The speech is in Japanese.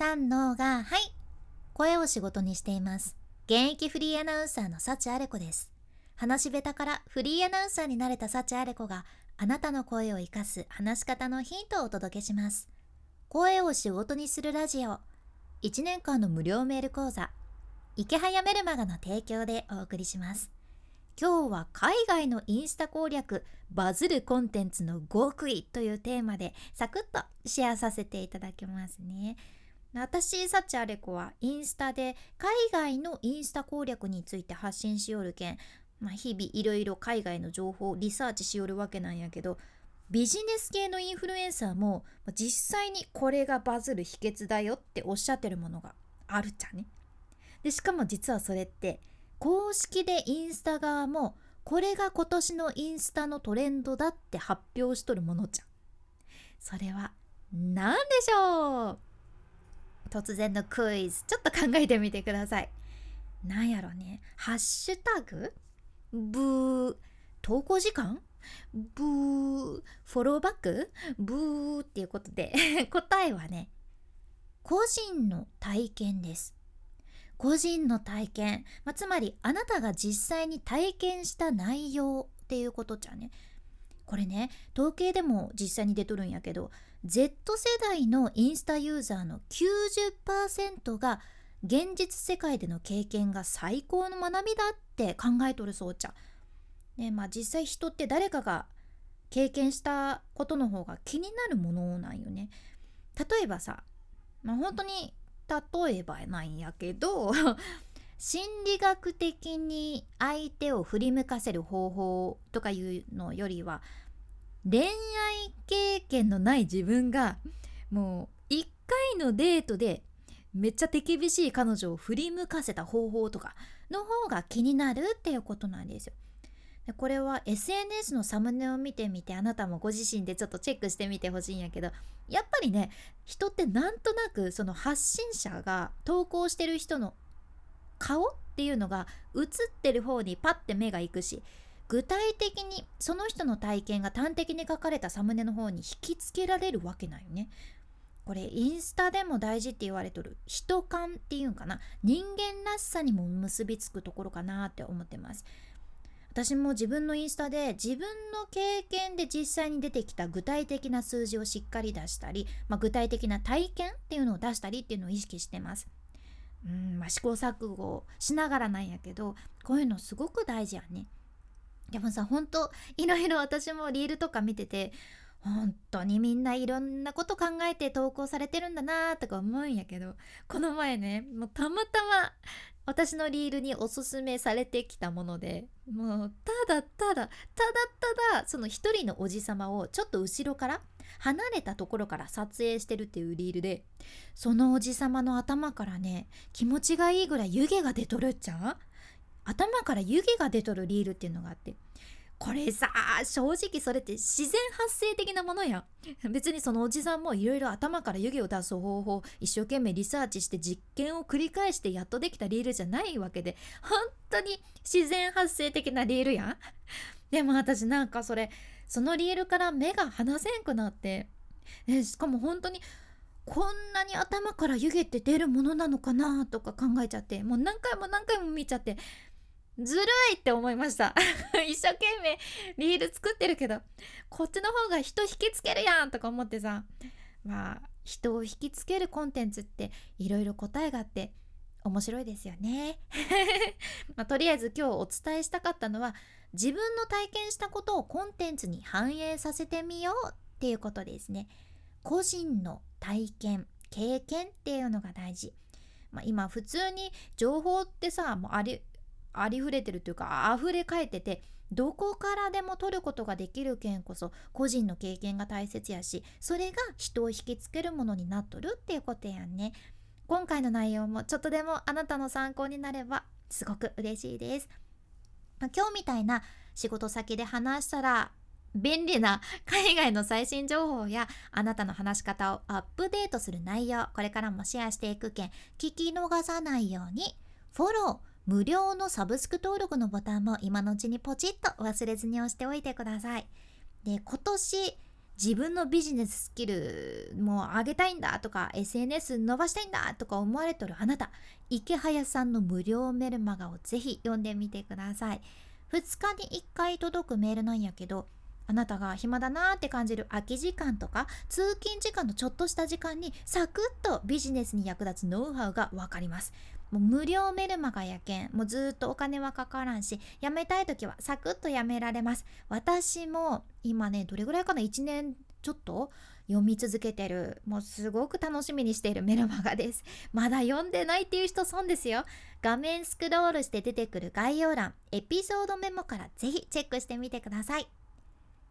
三のがはい。声を仕事にしています。現役フリーアナウンサーの幸あれ子です。話し下手からフリーアナウンサーになれた幸あれ子があなたの声を生かす話し方のヒントをお届けします。声を仕事にするラジオ。1年間の無料メール講座。池早メルマガの提供でお送りします。今日は海外のインスタ攻略バズるコンテンツの極意というテーマでサクッとシェアさせていただきますね。私サチアレコはインスタで海外のインスタ攻略について発信しよるけん、まあ、日々いろいろ海外の情報をリサーチしよるわけなんやけどビジネス系のインフルエンサーも実際にこれがバズる秘訣だよっておっしゃってるものがあるっちゃね。でしかも実はそれって公式でインスタ側もこれが今年のインスタのトレンドだって発表しとるものじゃん。それは何でしょう？突然のクイズ。ちょっと考えてみてください。なんやろね。ハッシュタグ？ブー。投稿時間？ブー。フォローバック？ブーっていうことで。答えはね個人の体験です。個人の体験、まあ、つまりあなたが実際に体験した内容っていうことじゃね。これね統計でも実際に出とるんやけど Z 世代のインスタユーザーの90%が現実世界での経験が最高の学びだって考えとるそうちゃ。ねまあ実際人って誰かが経験したことの方が気になるものなんよね。例えばさ、まあ、本当に例えばなんやけど心理学的に相手を振り向かせる方法とかいうのよりは恋愛経験のない自分がもう1回のデートでめっちゃ手厳しい彼女を振り向かせた方法とかの方が気になるっていうことなんですよ。でこれは SNS のサムネを見てみてあなたもご自身でちょっとチェックしてみてほしいんやけどやっぱりね人ってなんとなくその発信者が投稿してる人の顔っていうのが映ってる方にパッて目がいくし具体的にその人の体験が端的に書かれたサムネの方に引きつけられるわけないよね。これインスタでも大事って言われとる人感っていうんかな人間らしさにも結びつくところかなって思ってます。私も自分のインスタで自分の経験で実際に出てきた具体的な数字をしっかり出したり、まあ、具体的な体験っていうのを出したりっていうのを意識してます。うんまあ、試行錯誤しながらなんやけどこういうのすごく大事やね。でもさほんといろいろ私もリールとか見てて本当にみんないろんなこと考えて投稿されてるんだなとか思うんやけどこの前ねもうたまたま私のリールにおすすめされてきたものでもうただただただただその一人のおじさまをちょっと後ろから離れたところから撮影してるっていうリールでそのおじさまの頭からね気持ちがいいぐらい湯気が出とるっちゃん頭から湯気が出とるリールっていうのがあってこれさ正直それって自然発生的なものや別にそのおじさんもいろいろ頭から湯気を出す方法一生懸命リサーチして実験を繰り返してやっとできたリールじゃないわけで本当に自然発生的なリールやん。でも私なんかそれそのリールから目が離せんくなってしかも本当にこんなに頭から湯気って出るものなのかなとか考えちゃってもう何回も何回も見ちゃってずるいって思いました。一生懸命リール作ってるけどこっちの方が人引きつけるやんとか思ってさまあ人を引きつけるコンテンツっていろいろ答えがあって面白いですよね、まあ、とりあえず今日お伝えしたかったのは自分の体験したことをコンテンツに反映させてみようっていうことですね。個人の体験経験っていうのが大事。まあ、今普通に情報ってさもうありありふれてるというか溢れ返っててどこからでも取ることができるけんこそ個人の経験が大切やしそれが人を引きつけるものになっとるっていうことやんね。今回の内容もちょっとでもあなたの参考になればすごく嬉しいです、まあ、今日みたいな仕事先で話したら便利な海外の最新情報やあなたの話し方をアップデートする内容これからもシェアしていくけん聞き逃さないようにフォロー無料のサブスク登録のボタンも今のうちにポチッと忘れずに押しておいてください。で、今年自分のビジネススキルも上げたいんだとか SNS 伸ばしたいんだとか思われとるあなた池早さんの無料メルマガをぜひ読んでみてください。2日に1回届くメールなんやけどあなたが暇だなーって感じる空き時間とか通勤時間のちょっとした時間にサクッとビジネスに役立つノウハウが分かります。もう無料メルマガやけんもうずっとお金はかからんしやめたい時はサクッとやめられます。私も今ねどれぐらいかな？1年ちょっと？読み続けてる。もうすごく楽しみにしている メルマガです。まだ読んでないっていう人損ですよ。画面スクロールして出てくる概要欄エピソードメモからぜひチェックしてみてください。